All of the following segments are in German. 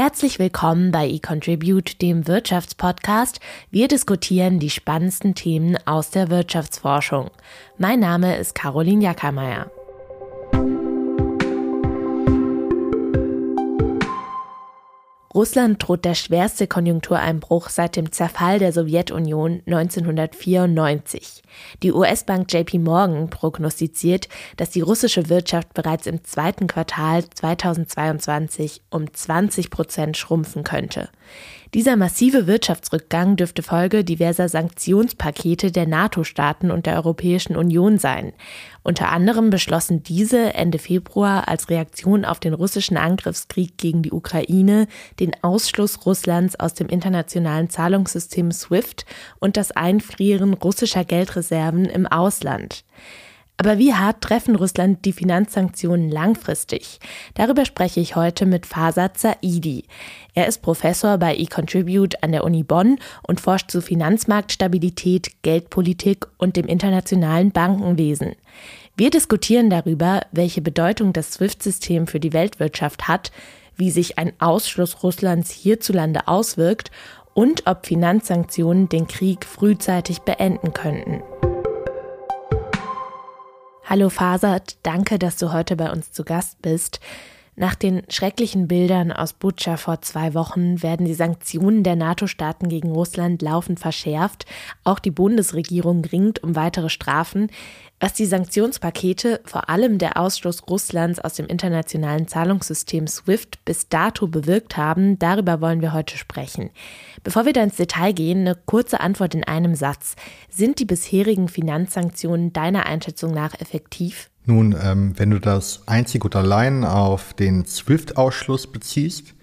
Herzlich willkommen bei eContribute, dem Wirtschaftspodcast. Wir diskutieren die spannendsten Themen aus der Wirtschaftsforschung. Mein Name ist Caroline Jackermeier. Russland droht der schwerste Konjunktureinbruch seit dem Zerfall der Sowjetunion 1994. Die US-Bank JP Morgan prognostiziert, dass die russische Wirtschaft bereits im zweiten Quartal 2022 um 20 Prozent schrumpfen könnte. Dieser massive Wirtschaftsrückgang dürfte Folge diverser Sanktionspakete der NATO-Staaten und der Europäischen Union sein. Unter anderem beschlossen diese Ende Februar als Reaktion auf den russischen Angriffskrieg gegen die Ukraine den Ausschluss Russlands aus dem internationalen Zahlungssystem SWIFT und das Einfrieren russischer Geldreserven im Ausland. Aber wie hart treffen Russland die Finanzsanktionen langfristig? Darüber spreche ich heute mit Fasad Saidi. Er ist Professor bei eContribute an der Uni Bonn und forscht zu Finanzmarktstabilität, Geldpolitik und dem internationalen Bankenwesen. Wir diskutieren darüber, welche Bedeutung das SWIFT-System für die Weltwirtschaft hat, wie sich ein Ausschluss Russlands hierzulande auswirkt und ob Finanzsanktionen den Krieg frühzeitig beenden könnten. Hallo Fasad, danke, dass du heute bei uns zu Gast bist. Nach den schrecklichen Bildern aus Butscha vor zwei Wochen werden die Sanktionen der NATO-Staaten gegen Russland laufend verschärft. Auch die Bundesregierung ringt um weitere Strafen. Was die Sanktionspakete, vor allem der Ausschluss Russlands aus dem internationalen Zahlungssystem SWIFT bis dato bewirkt haben, darüber wollen wir heute sprechen. Bevor wir da ins Detail gehen, eine kurze Antwort in einem Satz. Sind die bisherigen Finanzsanktionen deiner Einschätzung nach effektiv? Nun, ähm, wenn du das einzig und allein auf den SWIFT-Ausschluss beziehst,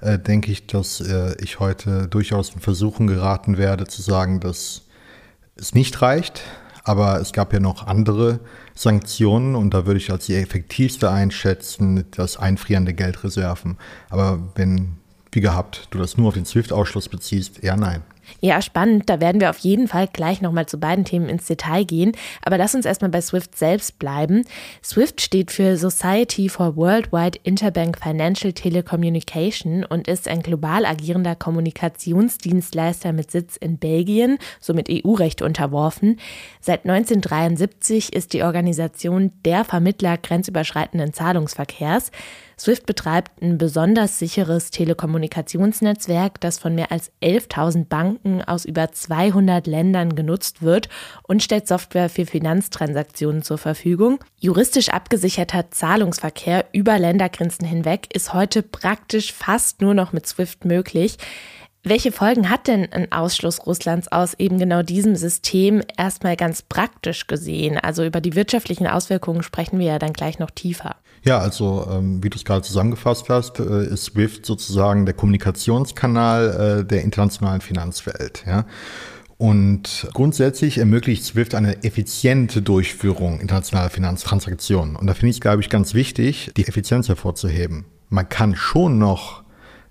äh, denke ich, dass äh, ich heute durchaus in Versuchen geraten werde zu sagen, dass es nicht reicht. Aber es gab ja noch andere Sanktionen und da würde ich als die effektivste einschätzen das Einfrieren der Geldreserven. Aber wenn, wie gehabt, du das nur auf den SWIFT-Ausschluss beziehst, eher nein. Ja, spannend. Da werden wir auf jeden Fall gleich nochmal zu beiden Themen ins Detail gehen. Aber lass uns erstmal bei SWIFT selbst bleiben. SWIFT steht für Society for Worldwide Interbank Financial Telecommunication und ist ein global agierender Kommunikationsdienstleister mit Sitz in Belgien, somit EU-Recht unterworfen. Seit 1973 ist die Organisation der Vermittler grenzüberschreitenden Zahlungsverkehrs. SWIFT betreibt ein besonders sicheres Telekommunikationsnetzwerk, das von mehr als 11.000 Banken aus über 200 Ländern genutzt wird und stellt Software für Finanztransaktionen zur Verfügung. Juristisch abgesicherter Zahlungsverkehr über Ländergrenzen hinweg ist heute praktisch fast nur noch mit SWIFT möglich. Welche Folgen hat denn ein Ausschluss Russlands aus eben genau diesem System erstmal ganz praktisch gesehen? Also über die wirtschaftlichen Auswirkungen sprechen wir ja dann gleich noch tiefer. Ja, also ähm, wie du es gerade zusammengefasst hast, äh, ist SWIFT sozusagen der Kommunikationskanal äh, der internationalen Finanzwelt. Ja? Und grundsätzlich ermöglicht SWIFT eine effiziente Durchführung internationaler Finanztransaktionen. Und da finde ich es, glaube ich, ganz wichtig, die Effizienz hervorzuheben. Man kann schon noch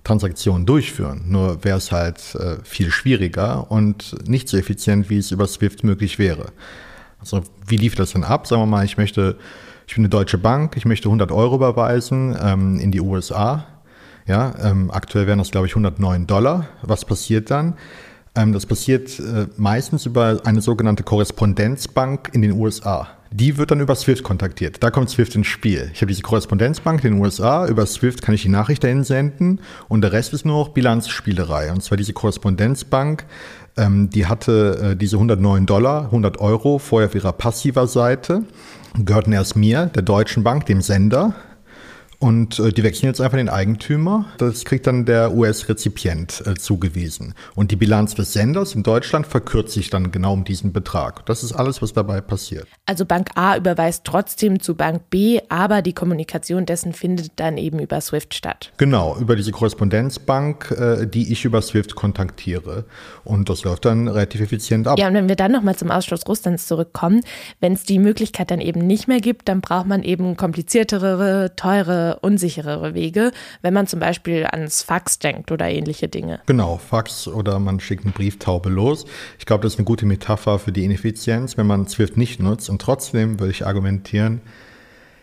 Transaktionen durchführen, nur wäre es halt äh, viel schwieriger und nicht so effizient, wie es über SWIFT möglich wäre. Also wie lief das denn ab? Sagen wir mal, ich möchte ich bin eine deutsche Bank, ich möchte 100 Euro überweisen ähm, in die USA. Ja, ähm, aktuell wären das, glaube ich, 109 Dollar. Was passiert dann? Ähm, das passiert äh, meistens über eine sogenannte Korrespondenzbank in den USA. Die wird dann über Swift kontaktiert. Da kommt Swift ins Spiel. Ich habe diese Korrespondenzbank in den USA. Über Swift kann ich die Nachricht dahin senden und der Rest ist nur noch Bilanzspielerei. Und zwar diese Korrespondenzbank, ähm, die hatte äh, diese 109 Dollar, 100 Euro vorher auf ihrer passiver Seite gehörten erst mir, der Deutschen Bank, dem Sender. Und äh, die wechseln jetzt einfach den Eigentümer. Das kriegt dann der US-Rezipient äh, zugewiesen. Und die Bilanz des Senders in Deutschland verkürzt sich dann genau um diesen Betrag. Das ist alles, was dabei passiert. Also Bank A überweist trotzdem zu Bank B, aber die Kommunikation dessen findet dann eben über SWIFT statt. Genau, über diese Korrespondenzbank, äh, die ich über SWIFT kontaktiere. Und das läuft dann relativ effizient ab. Ja, und wenn wir dann nochmal zum Ausschluss Russlands zurückkommen, wenn es die Möglichkeit dann eben nicht mehr gibt, dann braucht man eben kompliziertere, teure unsicherere Wege, wenn man zum Beispiel ans Fax denkt oder ähnliche Dinge. Genau, Fax oder man schickt eine Brieftaube los. Ich glaube, das ist eine gute Metapher für die Ineffizienz, wenn man Swift nicht nutzt. Und trotzdem würde ich argumentieren,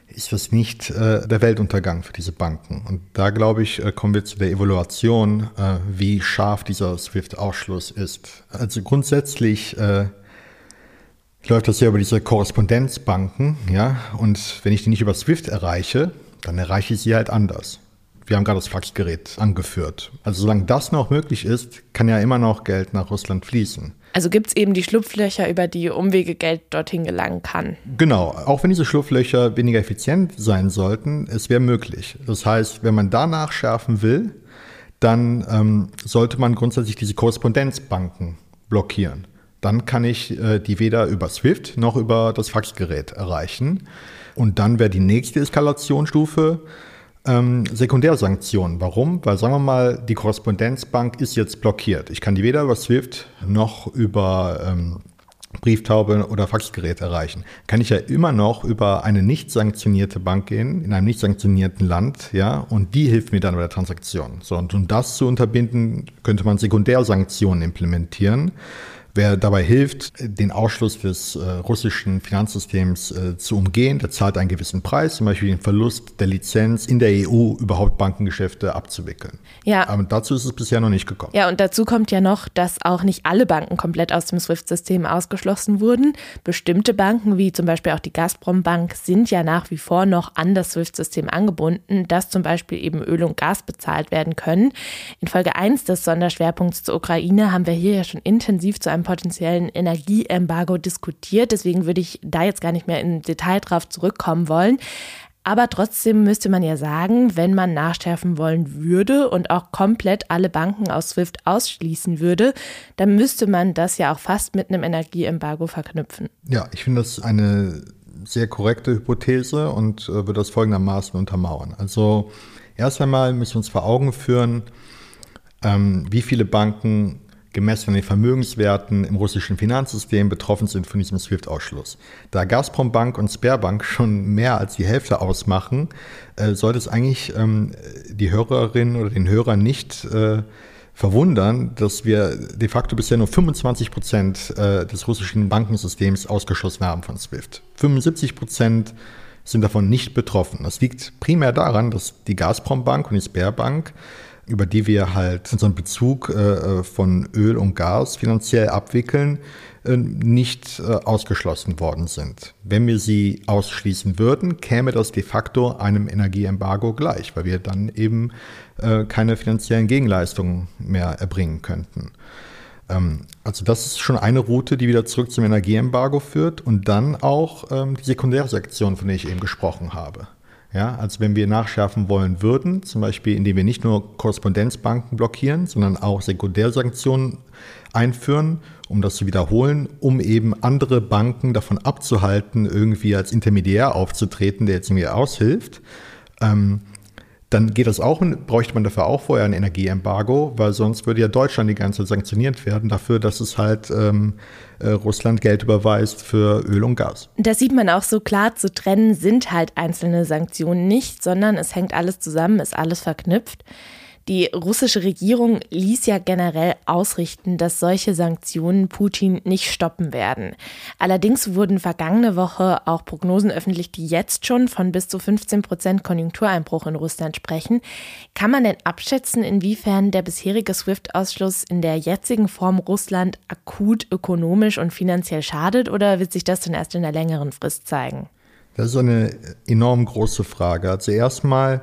ist das nicht äh, der Weltuntergang für diese Banken. Und da, glaube ich, äh, kommen wir zu der Evaluation, äh, wie scharf dieser SWIFT-Ausschluss ist. Also grundsätzlich äh, läuft das ja über diese Korrespondenzbanken, ja, und wenn ich die nicht über SWIFT erreiche, dann erreiche ich sie halt anders. Wir haben gerade das Faxgerät angeführt. Also solange das noch möglich ist, kann ja immer noch Geld nach Russland fließen. Also gibt es eben die Schlupflöcher, über die Umwege Geld dorthin gelangen kann. Genau, auch wenn diese Schlupflöcher weniger effizient sein sollten, es wäre möglich. Das heißt, wenn man da nachschärfen will, dann ähm, sollte man grundsätzlich diese Korrespondenzbanken blockieren. Dann kann ich äh, die weder über SWIFT noch über das Faxgerät erreichen. Und dann wäre die nächste Eskalationsstufe, ähm, Sekundärsanktionen. Warum? Weil sagen wir mal, die Korrespondenzbank ist jetzt blockiert. Ich kann die weder über SWIFT noch über ähm, Brieftaube oder Faxgerät erreichen. Kann ich ja immer noch über eine nicht sanktionierte Bank gehen, in einem nicht sanktionierten Land, ja, und die hilft mir dann bei der Transaktion. So, und um das zu unterbinden, könnte man Sekundärsanktionen implementieren. Wer dabei hilft, den Ausschluss des äh, russischen Finanzsystems äh, zu umgehen, der zahlt einen gewissen Preis, zum Beispiel den Verlust der Lizenz in der EU überhaupt Bankengeschäfte abzuwickeln. Ja. Aber dazu ist es bisher noch nicht gekommen. Ja, und dazu kommt ja noch, dass auch nicht alle Banken komplett aus dem SWIFT-System ausgeschlossen wurden. Bestimmte Banken, wie zum Beispiel auch die Gazprom-Bank, sind ja nach wie vor noch an das SWIFT-System angebunden, dass zum Beispiel eben Öl und Gas bezahlt werden können. In Folge 1 des Sonderschwerpunkts zur Ukraine haben wir hier ja schon intensiv zu einem potenziellen Energieembargo diskutiert. Deswegen würde ich da jetzt gar nicht mehr im Detail drauf zurückkommen wollen. Aber trotzdem müsste man ja sagen, wenn man nachschärfen wollen würde und auch komplett alle Banken aus SWIFT ausschließen würde, dann müsste man das ja auch fast mit einem Energieembargo verknüpfen. Ja, ich finde das eine sehr korrekte Hypothese und äh, würde das folgendermaßen untermauern. Also erst einmal müssen wir uns vor Augen führen, ähm, wie viele Banken gemessen an den Vermögenswerten im russischen Finanzsystem betroffen sind von diesem SWIFT-Ausschluss. Da Gazprom Bank und Sperrbank schon mehr als die Hälfte ausmachen, äh, sollte es eigentlich ähm, die Hörerin oder den Hörer nicht äh, verwundern, dass wir de facto bisher nur 25 Prozent äh, des russischen Bankensystems ausgeschlossen haben von SWIFT. 75 Prozent sind davon nicht betroffen. Das liegt primär daran, dass die Gazprom Bank und die Sperrbank über die wir halt unseren Bezug äh, von Öl und Gas finanziell abwickeln, äh, nicht äh, ausgeschlossen worden sind. Wenn wir sie ausschließen würden, käme das de facto einem Energieembargo gleich, weil wir dann eben äh, keine finanziellen Gegenleistungen mehr erbringen könnten. Ähm, also das ist schon eine Route, die wieder zurück zum Energieembargo führt und dann auch ähm, die Sekundärsektion, von der ich eben gesprochen habe. Ja, also wenn wir nachschärfen wollen würden, zum Beispiel indem wir nicht nur Korrespondenzbanken blockieren, sondern auch Sekundärsanktionen einführen, um das zu wiederholen, um eben andere Banken davon abzuhalten, irgendwie als Intermediär aufzutreten, der jetzt irgendwie aushilft, ähm, dann geht das auch, bräuchte man dafür auch vorher ein Energieembargo, weil sonst würde ja Deutschland die ganze Zeit sanktioniert werden dafür, dass es halt ähm, äh, Russland Geld überweist für Öl und Gas. Das sieht man auch so klar zu trennen, sind halt einzelne Sanktionen nicht, sondern es hängt alles zusammen, ist alles verknüpft. Die russische Regierung ließ ja generell ausrichten, dass solche Sanktionen Putin nicht stoppen werden. Allerdings wurden vergangene Woche auch Prognosen öffentlich, die jetzt schon von bis zu 15 Prozent Konjunktureinbruch in Russland sprechen. Kann man denn abschätzen, inwiefern der bisherige SWIFT-Ausschluss in der jetzigen Form Russland akut ökonomisch und finanziell schadet oder wird sich das dann erst in der längeren Frist zeigen? Das ist eine enorm große Frage. Also erstmal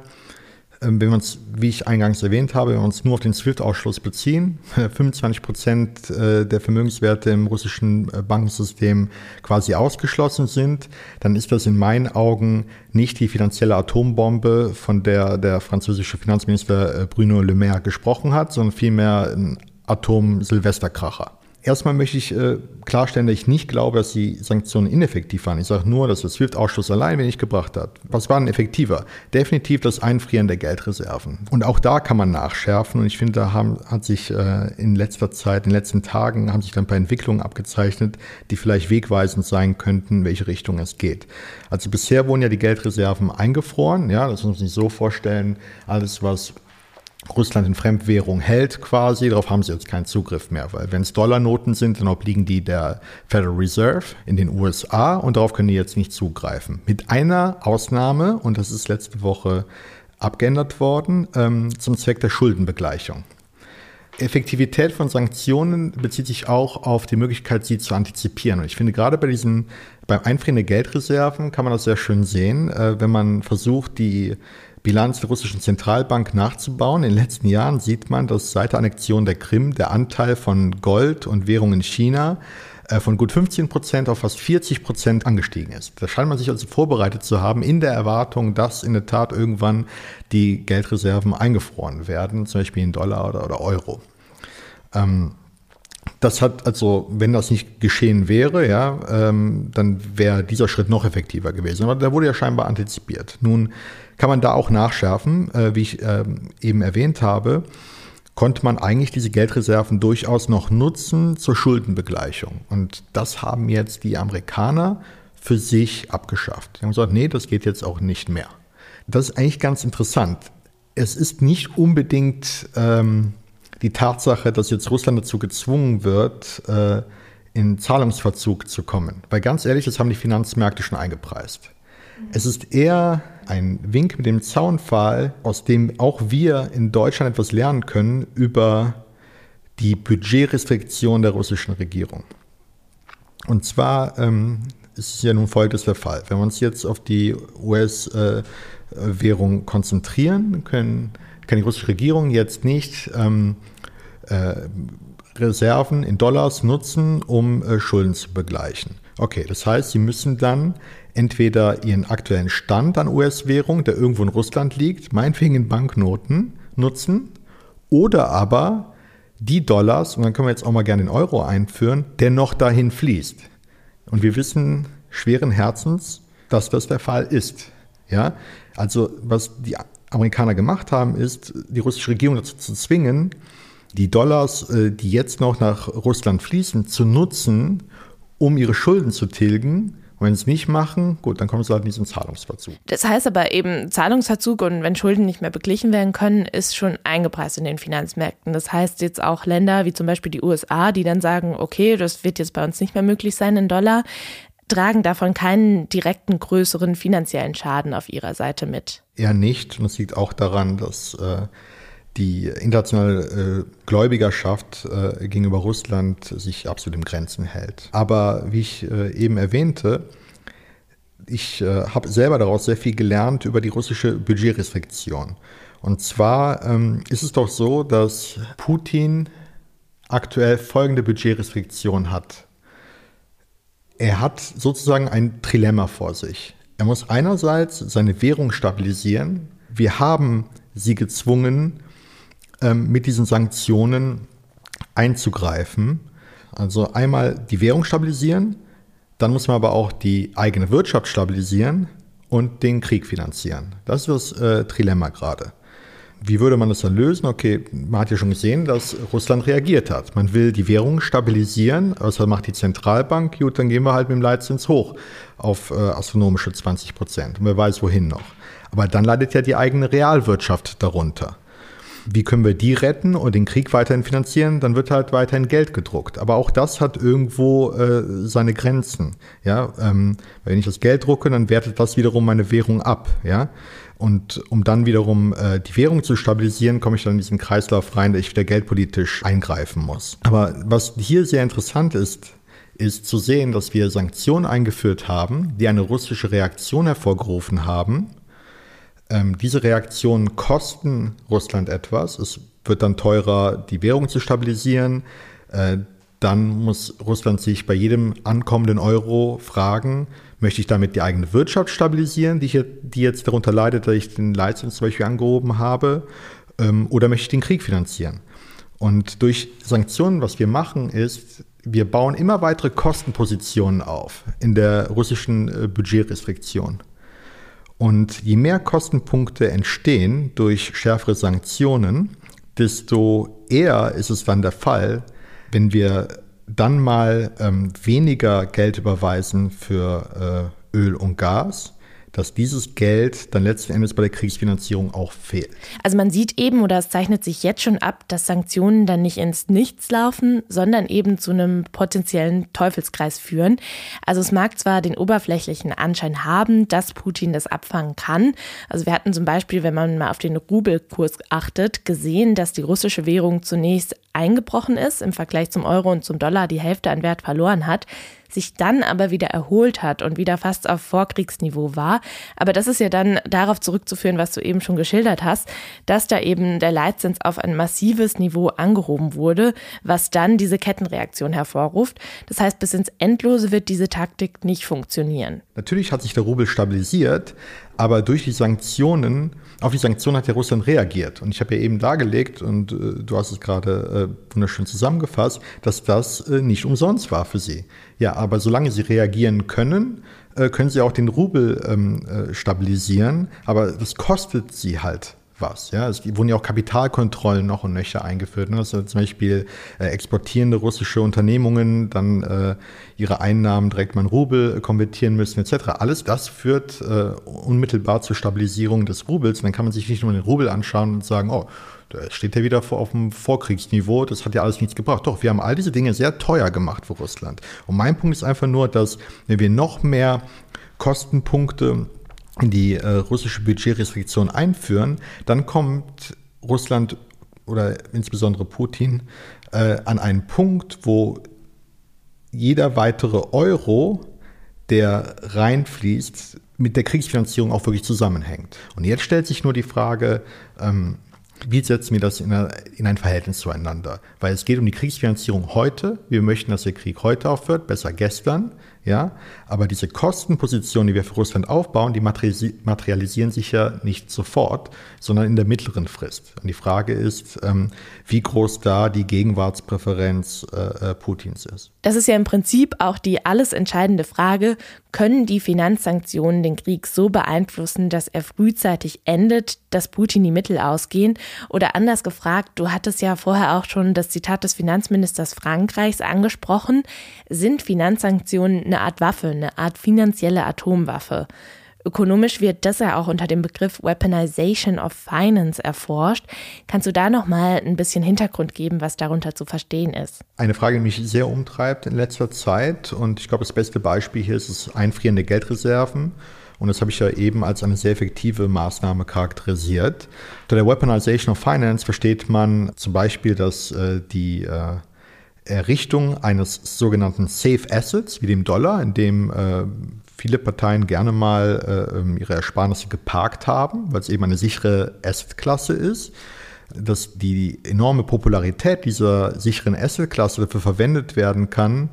wenn wir uns, wie ich eingangs erwähnt habe, wenn wir uns nur auf den SWIFT-Ausschluss beziehen, 25 Prozent äh, der Vermögenswerte im russischen äh, Bankensystem quasi ausgeschlossen sind, dann ist das in meinen Augen nicht die finanzielle Atombombe, von der der französische Finanzminister äh, Bruno Le Maire gesprochen hat, sondern vielmehr ein Atom-Silvesterkracher. Erstmal möchte ich äh, klarstellen, dass ich nicht glaube, dass die Sanktionen ineffektiv waren. Ich sage nur, dass der SWIFT-Ausschluss allein wenig gebracht hat. Was war denn effektiver? Definitiv das Einfrieren der Geldreserven. Und auch da kann man nachschärfen. Und ich finde, da haben, hat sich äh, in letzter Zeit, in den letzten Tagen, haben sich dann ein paar Entwicklungen abgezeichnet, die vielleicht wegweisend sein könnten, in welche Richtung es geht. Also bisher wurden ja die Geldreserven eingefroren. Ja, das muss man sich so vorstellen. Alles, was Russland in Fremdwährung hält quasi, darauf haben sie jetzt keinen Zugriff mehr, weil wenn es Dollarnoten sind, dann obliegen die der Federal Reserve in den USA und darauf können die jetzt nicht zugreifen. Mit einer Ausnahme, und das ist letzte Woche abgeändert worden, ähm, zum Zweck der Schuldenbegleichung. Effektivität von Sanktionen bezieht sich auch auf die Möglichkeit, sie zu antizipieren. Und ich finde gerade bei diesen, beim Einfrieren der Geldreserven kann man das sehr schön sehen, äh, wenn man versucht, die Bilanz der russischen Zentralbank nachzubauen. In den letzten Jahren sieht man, dass seit der Annexion der Krim der Anteil von Gold und Währung in China äh, von gut 15 Prozent auf fast 40 Prozent angestiegen ist. Da scheint man sich also vorbereitet zu haben in der Erwartung, dass in der Tat irgendwann die Geldreserven eingefroren werden, zum Beispiel in Dollar oder, oder Euro. Ähm, das hat also, wenn das nicht geschehen wäre, ja, ähm, dann wäre dieser Schritt noch effektiver gewesen. Aber der wurde ja scheinbar antizipiert. Nun kann man da auch nachschärfen, äh, wie ich äh, eben erwähnt habe, konnte man eigentlich diese Geldreserven durchaus noch nutzen zur Schuldenbegleichung. Und das haben jetzt die Amerikaner für sich abgeschafft. Die haben gesagt, nee, das geht jetzt auch nicht mehr. Das ist eigentlich ganz interessant. Es ist nicht unbedingt ähm, die Tatsache, dass jetzt Russland dazu gezwungen wird, äh, in Zahlungsverzug zu kommen. Weil ganz ehrlich, das haben die Finanzmärkte schon eingepreist. Es ist eher ein Wink mit dem Zaunpfahl, aus dem auch wir in Deutschland etwas lernen können über die Budgetrestriktion der russischen Regierung. Und zwar ähm, ist es ja nun folgendes der Fall. Wenn wir uns jetzt auf die US-Währung äh, konzentrieren, können, kann die russische Regierung jetzt nicht ähm, äh, Reserven in Dollars nutzen, um äh, Schulden zu begleichen. Okay, das heißt, sie müssen dann entweder ihren aktuellen Stand an US-Währung, der irgendwo in Russland liegt, meinetwegen in Banknoten nutzen, oder aber die Dollars, und dann können wir jetzt auch mal gerne den Euro einführen, der noch dahin fließt. Und wir wissen schweren Herzens, dass das der Fall ist. Ja, also was die Amerikaner gemacht haben, ist, die russische Regierung dazu zu zwingen, die Dollars, äh, die jetzt noch nach Russland fließen, zu nutzen, um ihre Schulden zu tilgen. Und wenn sie es nicht machen, gut, dann kommen sie halt in diesen Zahlungsverzug. Das heißt aber eben Zahlungsverzug und wenn Schulden nicht mehr beglichen werden können, ist schon eingepreist in den Finanzmärkten. Das heißt jetzt auch Länder wie zum Beispiel die USA, die dann sagen, okay, das wird jetzt bei uns nicht mehr möglich sein in Dollar, tragen davon keinen direkten größeren finanziellen Schaden auf ihrer Seite mit. Eher nicht. Und es liegt auch daran, dass äh, die internationale äh, Gläubigerschaft äh, gegenüber Russland sich absolut im Grenzen hält. Aber wie ich äh, eben erwähnte, ich äh, habe selber daraus sehr viel gelernt über die russische Budgetrestriktion. Und zwar ähm, ist es doch so, dass Putin aktuell folgende Budgetrestriktion hat. Er hat sozusagen ein Trilemma vor sich. Er muss einerseits seine Währung stabilisieren. Wir haben sie gezwungen, ähm, mit diesen Sanktionen einzugreifen. Also einmal die Währung stabilisieren, dann muss man aber auch die eigene Wirtschaft stabilisieren und den Krieg finanzieren. Das ist das äh, Trilemma gerade. Wie würde man das dann lösen? Okay, man hat ja schon gesehen, dass Russland reagiert hat. Man will die Währung stabilisieren, was macht die Zentralbank? Gut, dann gehen wir halt mit dem Leitzins hoch auf äh, astronomische 20 Prozent. Und wer weiß, wohin noch. Aber dann leidet ja die eigene Realwirtschaft darunter wie können wir die retten und den Krieg weiterhin finanzieren, dann wird halt weiterhin Geld gedruckt. Aber auch das hat irgendwo äh, seine Grenzen. Ja, ähm, wenn ich das Geld drucke, dann wertet das wiederum meine Währung ab. Ja, und um dann wiederum äh, die Währung zu stabilisieren, komme ich dann in diesen Kreislauf rein, dass ich wieder geldpolitisch eingreifen muss. Aber was hier sehr interessant ist, ist zu sehen, dass wir Sanktionen eingeführt haben, die eine russische Reaktion hervorgerufen haben ähm, diese Reaktionen kosten Russland etwas. Es wird dann teurer, die Währung zu stabilisieren. Äh, dann muss Russland sich bei jedem ankommenden Euro fragen, möchte ich damit die eigene Wirtschaft stabilisieren, die, hier, die jetzt darunter leidet, dass ich den Leitzins zum Beispiel angehoben habe, ähm, oder möchte ich den Krieg finanzieren? Und durch Sanktionen, was wir machen, ist, wir bauen immer weitere Kostenpositionen auf in der russischen äh, Budgetrestriktion. Und je mehr Kostenpunkte entstehen durch schärfere Sanktionen, desto eher ist es dann der Fall, wenn wir dann mal ähm, weniger Geld überweisen für äh, Öl und Gas, dass dieses Geld dann letzten Endes bei der Kriegsfinanzierung auch fehlt. Also man sieht eben oder es zeichnet sich jetzt schon ab, dass Sanktionen dann nicht ins Nichts laufen, sondern eben zu einem potenziellen Teufelskreis führen. Also es mag zwar den oberflächlichen Anschein haben, dass Putin das abfangen kann. Also wir hatten zum Beispiel, wenn man mal auf den Rubelkurs achtet, gesehen, dass die russische Währung zunächst eingebrochen ist, im Vergleich zum Euro und zum Dollar die Hälfte an Wert verloren hat sich dann aber wieder erholt hat und wieder fast auf Vorkriegsniveau war. Aber das ist ja dann darauf zurückzuführen, was du eben schon geschildert hast, dass da eben der Leitzins auf ein massives Niveau angehoben wurde, was dann diese Kettenreaktion hervorruft. Das heißt, bis ins Endlose wird diese Taktik nicht funktionieren. Natürlich hat sich der Rubel stabilisiert, aber durch die Sanktionen, auf die Sanktionen hat ja Russland reagiert. Und ich habe ja eben dargelegt, und äh, du hast es gerade äh, wunderschön zusammengefasst, dass das äh, nicht umsonst war für sie. Ja, aber solange sie reagieren können, äh, können sie auch den Rubel ähm, äh, stabilisieren. Aber das kostet sie halt was. Ja? Es wurden ja auch Kapitalkontrollen noch und nöcher eingeführt. Ne? Also zum Beispiel äh, exportierende russische Unternehmungen dann äh, ihre Einnahmen direkt mal in Rubel konvertieren müssen etc. Alles das führt äh, unmittelbar zur Stabilisierung des Rubels. Und dann kann man sich nicht nur den Rubel anschauen und sagen, oh, da steht ja wieder auf dem Vorkriegsniveau, das hat ja alles nichts gebracht. Doch, wir haben all diese Dinge sehr teuer gemacht für Russland. Und mein Punkt ist einfach nur, dass wenn wir noch mehr Kostenpunkte die äh, russische Budgetrestriktion einführen, dann kommt Russland oder insbesondere Putin äh, an einen Punkt, wo jeder weitere Euro, der reinfließt, mit der Kriegsfinanzierung auch wirklich zusammenhängt. Und jetzt stellt sich nur die Frage, ähm, wie setzen wir das in, eine, in, ein Verhältnis zueinander? Weil es geht um die Kriegsfinanzierung heute. Wir möchten, dass der Krieg heute aufhört, besser gestern. Ja, aber diese Kostenposition, die wir für Russland aufbauen, die materialisieren sich ja nicht sofort, sondern in der mittleren Frist. Und die Frage ist, ähm, wie groß da die Gegenwartspräferenz äh, äh, Putins ist. Das ist ja im Prinzip auch die alles entscheidende Frage, können die Finanzsanktionen den Krieg so beeinflussen, dass er frühzeitig endet, dass Putin die Mittel ausgehen? Oder anders gefragt, du hattest ja vorher auch schon das Zitat des Finanzministers Frankreichs angesprochen, sind Finanzsanktionen eine Art Waffe, eine Art finanzielle Atomwaffe? Ökonomisch wird das ja auch unter dem Begriff Weaponization of Finance erforscht. Kannst du da noch mal ein bisschen Hintergrund geben, was darunter zu verstehen ist? Eine Frage, die mich sehr umtreibt in letzter Zeit und ich glaube, das beste Beispiel hier ist das Einfrieren der Geldreserven. Und das habe ich ja eben als eine sehr effektive Maßnahme charakterisiert. Unter der Weaponization of Finance versteht man zum Beispiel, dass äh, die äh, Errichtung eines sogenannten Safe Assets, wie dem Dollar, in dem äh, viele Parteien gerne mal äh, ähm, ihre Ersparnisse geparkt haben, weil es eben eine sichere Assetklasse ist, dass die enorme Popularität dieser sicheren Assetklasse dafür verwendet werden kann,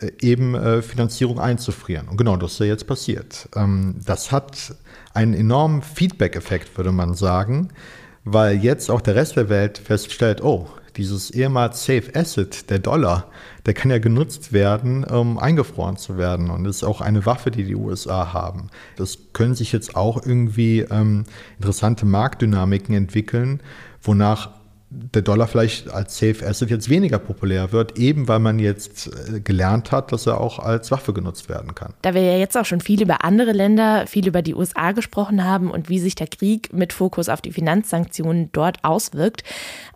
äh, eben äh, Finanzierung einzufrieren. Und genau das ist ja jetzt passiert. Ähm, das hat einen enormen Feedback-Effekt, würde man sagen, weil jetzt auch der Rest der Welt feststellt, oh, dieses ehemals Safe Asset, der Dollar, der kann ja genutzt werden, um eingefroren zu werden. Und das ist auch eine Waffe, die die USA haben. Das können sich jetzt auch irgendwie ähm, interessante Marktdynamiken entwickeln, wonach der Dollar vielleicht als Safe Asset jetzt weniger populär wird, eben weil man jetzt äh, gelernt hat, dass er auch als Waffe genutzt werden kann. Da wir ja jetzt auch schon viel über andere Länder, viel über die USA gesprochen haben und wie sich der Krieg mit Fokus auf die Finanzsanktionen dort auswirkt,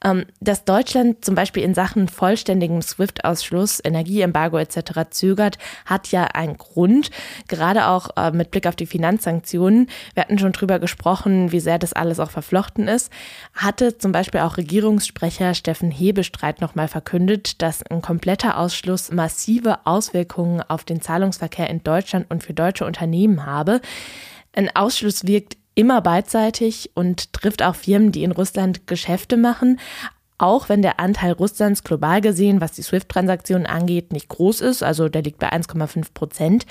ähm, dass Deutschland zum Beispiel in Sachen vollständigem SWIFT-Ausschluss, Energieembargo etc. zögert, hat ja einen Grund, gerade auch äh, mit Blick auf die Finanzsanktionen. Wir hatten schon drüber gesprochen, wie sehr das alles auch verflochten ist. Hatte zum Beispiel auch Regierung Regierungssprecher Steffen Hebestreit nochmal verkündet, dass ein kompletter Ausschluss massive Auswirkungen auf den Zahlungsverkehr in Deutschland und für deutsche Unternehmen habe. Ein Ausschluss wirkt immer beidseitig und trifft auch Firmen, die in Russland Geschäfte machen. Auch wenn der Anteil Russlands global gesehen, was die SWIFT-Transaktionen angeht, nicht groß ist, also der liegt bei 1,5 Prozent.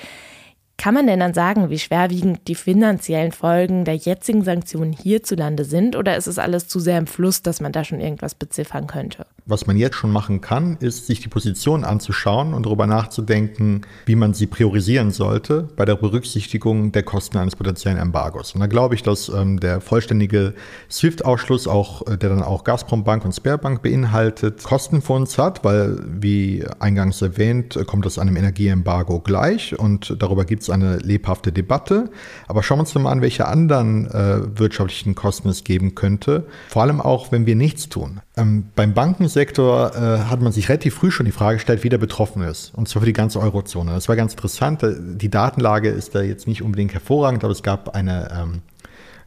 Kann man denn dann sagen, wie schwerwiegend die finanziellen Folgen der jetzigen Sanktionen hierzulande sind oder ist es alles zu sehr im Fluss, dass man da schon irgendwas beziffern könnte? Was man jetzt schon machen kann, ist, sich die Position anzuschauen und darüber nachzudenken, wie man sie priorisieren sollte bei der Berücksichtigung der Kosten eines potenziellen Embargos. Und da glaube ich, dass ähm, der vollständige SWIFT-Ausschluss auch, äh, der dann auch Gazprom Bank und Sperrbank beinhaltet, Kosten für uns hat, weil, wie eingangs erwähnt, kommt das einem Energieembargo gleich und darüber gibt es eine lebhafte Debatte. Aber schauen wir uns mal an, welche anderen äh, wirtschaftlichen Kosten es geben könnte. Vor allem auch, wenn wir nichts tun. Ähm, beim Bankensektor äh, hat man sich relativ früh schon die Frage gestellt, wie der betroffen ist. Und zwar für die ganze Eurozone. Das war ganz interessant. Die Datenlage ist da jetzt nicht unbedingt hervorragend, aber es gab eine ähm,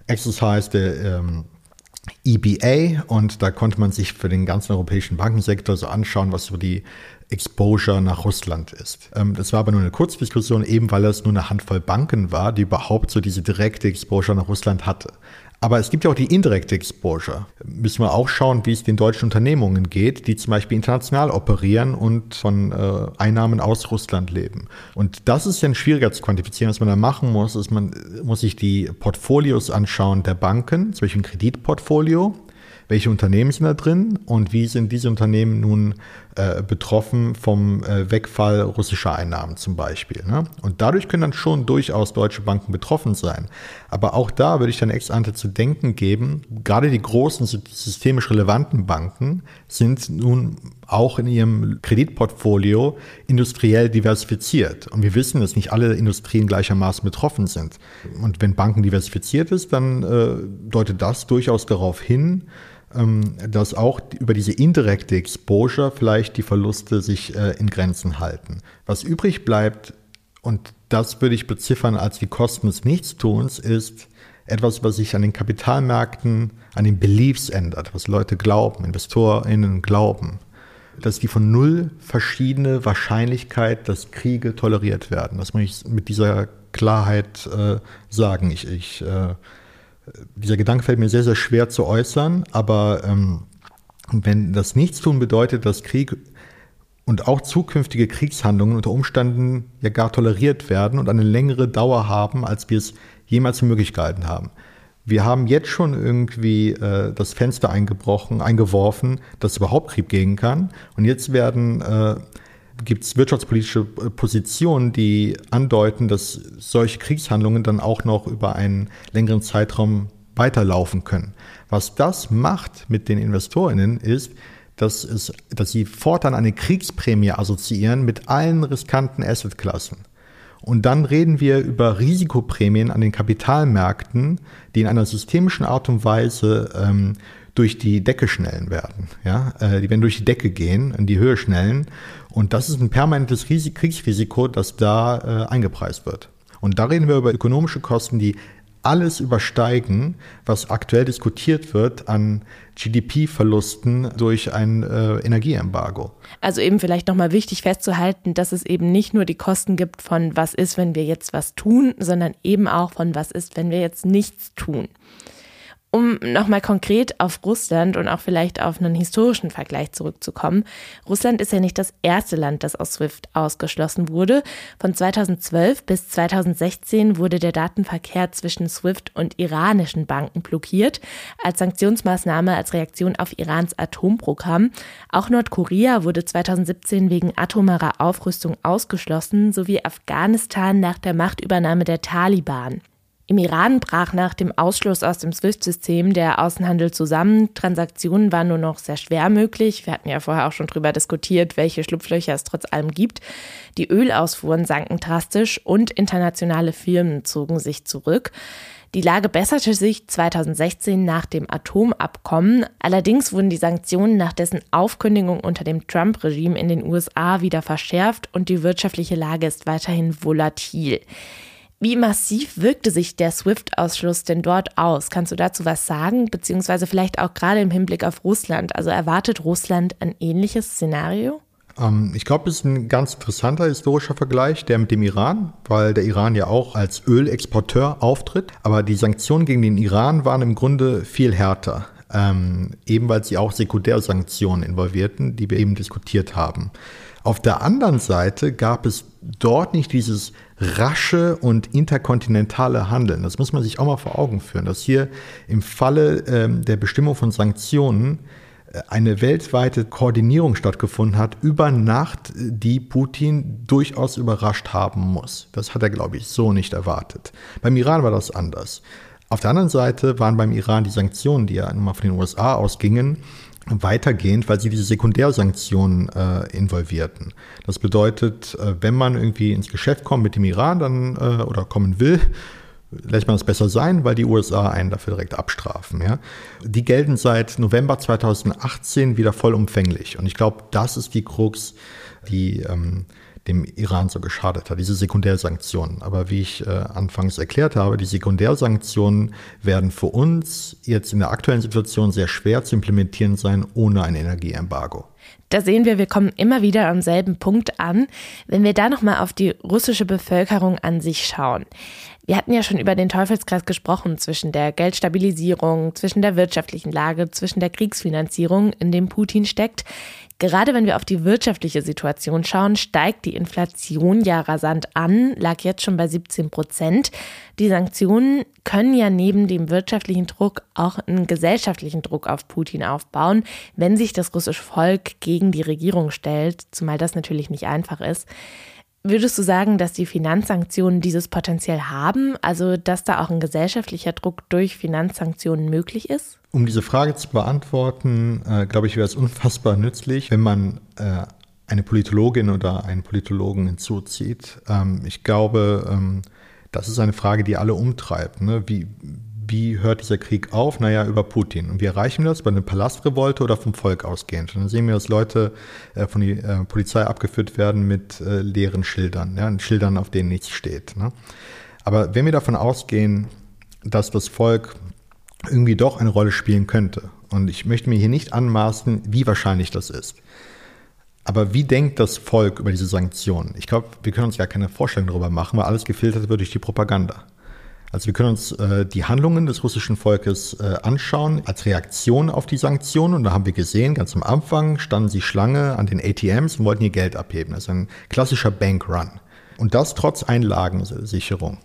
Exercise der ähm, EBA und da konnte man sich für den ganzen europäischen Bankensektor so anschauen, was so die Exposure nach Russland ist. Ähm, das war aber nur eine Kurzdiskussion, eben weil es nur eine Handvoll Banken war, die überhaupt so diese direkte Exposure nach Russland hatte. Aber es gibt ja auch die indirekte Exposure. Müssen wir auch schauen, wie es den deutschen Unternehmungen geht, die zum Beispiel international operieren und von äh, Einnahmen aus Russland leben. Und das ist ja schwieriger zu quantifizieren. Was man da machen muss, ist, man muss sich die Portfolios anschauen der Banken, zum Beispiel ein Kreditportfolio welche Unternehmen sind da drin und wie sind diese Unternehmen nun äh, betroffen vom äh, Wegfall russischer Einnahmen zum Beispiel. Ne? Und dadurch können dann schon durchaus deutsche Banken betroffen sein. Aber auch da würde ich dann ex ante zu denken geben, gerade die großen systemisch relevanten Banken sind nun auch in ihrem Kreditportfolio industriell diversifiziert. Und wir wissen, dass nicht alle Industrien gleichermaßen betroffen sind. Und wenn Banken diversifiziert ist, dann äh, deutet das durchaus darauf hin, ähm, dass auch über diese indirekte Exposure vielleicht die Verluste sich äh, in Grenzen halten. Was übrig bleibt, und das würde ich beziffern als die Kosten des Nichtstuns, ist etwas, was sich an den Kapitalmärkten, an den Beliefs ändert, was Leute glauben, InvestorInnen glauben, dass die von null verschiedene Wahrscheinlichkeit, dass Kriege toleriert werden. Das muss ich mit dieser Klarheit äh, sagen. Ich, ich äh, dieser Gedanke fällt mir sehr, sehr schwer zu äußern, aber ähm, wenn das Nichtstun bedeutet, dass Krieg und auch zukünftige Kriegshandlungen unter Umständen ja gar toleriert werden und eine längere Dauer haben, als wir es jemals für möglich gehalten haben. Wir haben jetzt schon irgendwie äh, das Fenster eingebrochen, eingeworfen, dass überhaupt Krieg gehen kann. Und jetzt werden äh, gibt es wirtschaftspolitische äh, Positionen, die andeuten, dass solche Kriegshandlungen dann auch noch über einen längeren Zeitraum weiterlaufen können. Was das macht mit den Investorinnen ist, dass, es, dass sie fortan eine Kriegsprämie assoziieren mit allen riskanten Assetklassen. Und dann reden wir über Risikoprämien an den Kapitalmärkten, die in einer systemischen Art und Weise ähm, durch die Decke schnellen werden. Ja? Äh, die werden durch die Decke gehen, in die Höhe schnellen. Und das ist ein permanentes Risik Kriegsrisiko, das da äh, eingepreist wird. Und da reden wir über ökonomische Kosten, die alles übersteigen, was aktuell diskutiert wird an GDP-Verlusten durch ein äh, Energieembargo. Also eben vielleicht nochmal wichtig festzuhalten, dass es eben nicht nur die Kosten gibt von was ist, wenn wir jetzt was tun, sondern eben auch von was ist, wenn wir jetzt nichts tun. Um nochmal konkret auf Russland und auch vielleicht auf einen historischen Vergleich zurückzukommen. Russland ist ja nicht das erste Land, das aus SWIFT ausgeschlossen wurde. Von 2012 bis 2016 wurde der Datenverkehr zwischen SWIFT und iranischen Banken blockiert, als Sanktionsmaßnahme als Reaktion auf Irans Atomprogramm. Auch Nordkorea wurde 2017 wegen atomarer Aufrüstung ausgeschlossen, sowie Afghanistan nach der Machtübernahme der Taliban. Im Iran brach nach dem Ausschluss aus dem SWIFT-System der Außenhandel zusammen. Transaktionen waren nur noch sehr schwer möglich. Wir hatten ja vorher auch schon darüber diskutiert, welche Schlupflöcher es trotz allem gibt. Die Ölausfuhren sanken drastisch und internationale Firmen zogen sich zurück. Die Lage besserte sich 2016 nach dem Atomabkommen. Allerdings wurden die Sanktionen nach dessen Aufkündigung unter dem Trump-Regime in den USA wieder verschärft und die wirtschaftliche Lage ist weiterhin volatil. Wie massiv wirkte sich der SWIFT-Ausschluss denn dort aus? Kannst du dazu was sagen? Beziehungsweise vielleicht auch gerade im Hinblick auf Russland. Also erwartet Russland ein ähnliches Szenario? Ähm, ich glaube, es ist ein ganz interessanter historischer Vergleich, der mit dem Iran, weil der Iran ja auch als Ölexporteur auftritt. Aber die Sanktionen gegen den Iran waren im Grunde viel härter. Ähm, eben weil sie auch Sekundärsanktionen involvierten, die wir eben diskutiert haben. Auf der anderen Seite gab es dort nicht dieses rasche und interkontinentale Handeln. Das muss man sich auch mal vor Augen führen, dass hier im Falle ähm, der Bestimmung von Sanktionen eine weltweite Koordinierung stattgefunden hat über Nacht, die Putin durchaus überrascht haben muss. Das hat er, glaube ich, so nicht erwartet. Beim Iran war das anders. Auf der anderen Seite waren beim Iran die Sanktionen, die ja immer von den USA ausgingen, weitergehend, weil sie diese Sekundärsanktionen äh, involvierten. Das bedeutet, äh, wenn man irgendwie ins Geschäft kommt mit dem Iran dann äh, oder kommen will, lässt man es besser sein, weil die USA einen dafür direkt abstrafen. Ja? Die gelten seit November 2018 wieder vollumfänglich. Und ich glaube, das ist die Krux, die ähm, dem Iran so geschadet hat, diese Sekundärsanktionen. Aber wie ich äh, anfangs erklärt habe, die Sekundärsanktionen werden für uns jetzt in der aktuellen Situation sehr schwer zu implementieren sein ohne ein Energieembargo. Da sehen wir, wir kommen immer wieder am selben Punkt an, wenn wir da nochmal auf die russische Bevölkerung an sich schauen. Wir hatten ja schon über den Teufelskreis gesprochen zwischen der Geldstabilisierung, zwischen der wirtschaftlichen Lage, zwischen der Kriegsfinanzierung, in dem Putin steckt. Gerade wenn wir auf die wirtschaftliche Situation schauen, steigt die Inflation ja rasant an, lag jetzt schon bei 17 Prozent. Die Sanktionen können ja neben dem wirtschaftlichen Druck auch einen gesellschaftlichen Druck auf Putin aufbauen, wenn sich das russische Volk gegen die Regierung stellt, zumal das natürlich nicht einfach ist. Würdest du sagen, dass die Finanzsanktionen dieses Potenzial haben, also dass da auch ein gesellschaftlicher Druck durch Finanzsanktionen möglich ist? Um diese Frage zu beantworten, äh, glaube ich, wäre es unfassbar nützlich, wenn man äh, eine Politologin oder einen Politologen hinzuzieht. Ähm, ich glaube, ähm, das ist eine Frage, die alle umtreibt. Ne? Wie, wie hört dieser Krieg auf? Naja, über Putin. Und wie erreichen wir das? Bei einer Palastrevolte oder vom Volk ausgehend? Und dann sehen wir, dass Leute äh, von der äh, Polizei abgeführt werden mit äh, leeren Schildern, ja? Schildern, auf denen nichts steht. Ne? Aber wenn wir davon ausgehen, dass das Volk irgendwie doch eine Rolle spielen könnte, und ich möchte mir hier nicht anmaßen, wie wahrscheinlich das ist, aber wie denkt das Volk über diese Sanktionen? Ich glaube, wir können uns gar keine Vorstellung darüber machen, weil alles gefiltert wird durch die Propaganda. Also wir können uns äh, die Handlungen des russischen Volkes äh, anschauen als Reaktion auf die Sanktionen. Und da haben wir gesehen, ganz am Anfang standen sie Schlange an den ATMs und wollten ihr Geld abheben. Das ist ein klassischer Bankrun. Und das trotz Einlagensicherung.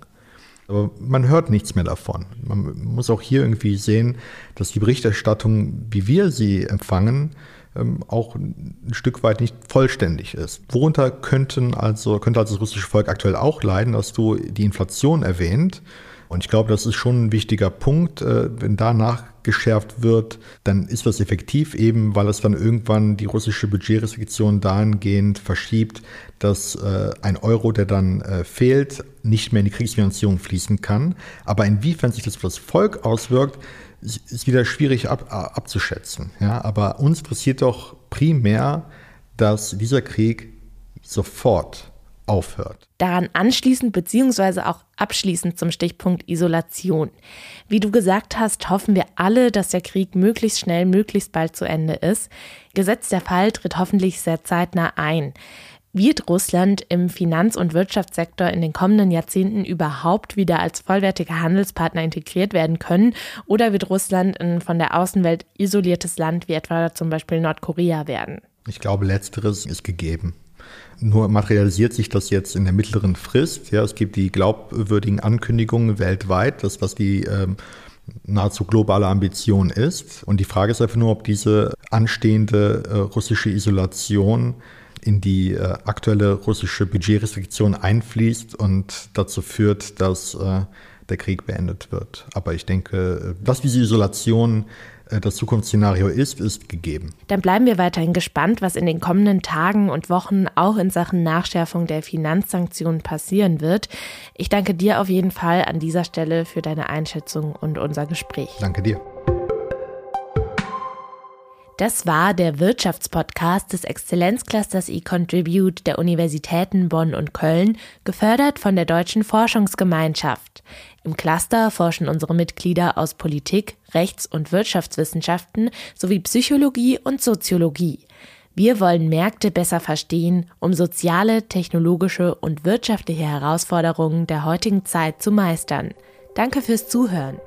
Aber man hört nichts mehr davon. Man muss auch hier irgendwie sehen, dass die Berichterstattung, wie wir sie empfangen, ähm, auch ein Stück weit nicht vollständig ist. Worunter könnten also, könnte also das russische Volk aktuell auch leiden, dass du die Inflation erwähnt und ich glaube, das ist schon ein wichtiger Punkt. Äh, wenn da nachgeschärft wird, dann ist das effektiv eben, weil es dann irgendwann die russische Budgetrestriktion dahingehend verschiebt, dass äh, ein Euro, der dann äh, fehlt, nicht mehr in die Kriegsfinanzierung fließen kann. Aber inwiefern sich das für das Volk auswirkt, ist wieder schwierig ab, abzuschätzen. Ja, aber uns interessiert doch primär, dass dieser Krieg sofort aufhört. Daran anschließend bzw. auch abschließend zum Stichpunkt Isolation. Wie du gesagt hast, hoffen wir alle, dass der Krieg möglichst schnell, möglichst bald zu Ende ist. Gesetzt der Fall tritt hoffentlich sehr zeitnah ein. Wird Russland im Finanz- und Wirtschaftssektor in den kommenden Jahrzehnten überhaupt wieder als vollwertiger Handelspartner integriert werden können? Oder wird Russland ein von der Außenwelt isoliertes Land wie etwa zum Beispiel Nordkorea werden? Ich glaube, letzteres ist gegeben. Nur materialisiert sich das jetzt in der mittleren Frist. Ja, es gibt die glaubwürdigen Ankündigungen weltweit, dass was die ähm, nahezu globale Ambition ist. Und die Frage ist einfach nur, ob diese anstehende äh, russische Isolation in die äh, aktuelle russische Budgetrestriktion einfließt und dazu führt, dass äh, der Krieg beendet wird. Aber ich denke, dass diese Isolation äh, das Zukunftsszenario ist, ist gegeben. Dann bleiben wir weiterhin gespannt, was in den kommenden Tagen und Wochen auch in Sachen Nachschärfung der Finanzsanktionen passieren wird. Ich danke dir auf jeden Fall an dieser Stelle für deine Einschätzung und unser Gespräch. Danke dir. Das war der Wirtschaftspodcast des Exzellenzclusters eContribute der Universitäten Bonn und Köln, gefördert von der Deutschen Forschungsgemeinschaft. Im Cluster forschen unsere Mitglieder aus Politik, Rechts- und Wirtschaftswissenschaften sowie Psychologie und Soziologie. Wir wollen Märkte besser verstehen, um soziale, technologische und wirtschaftliche Herausforderungen der heutigen Zeit zu meistern. Danke fürs Zuhören.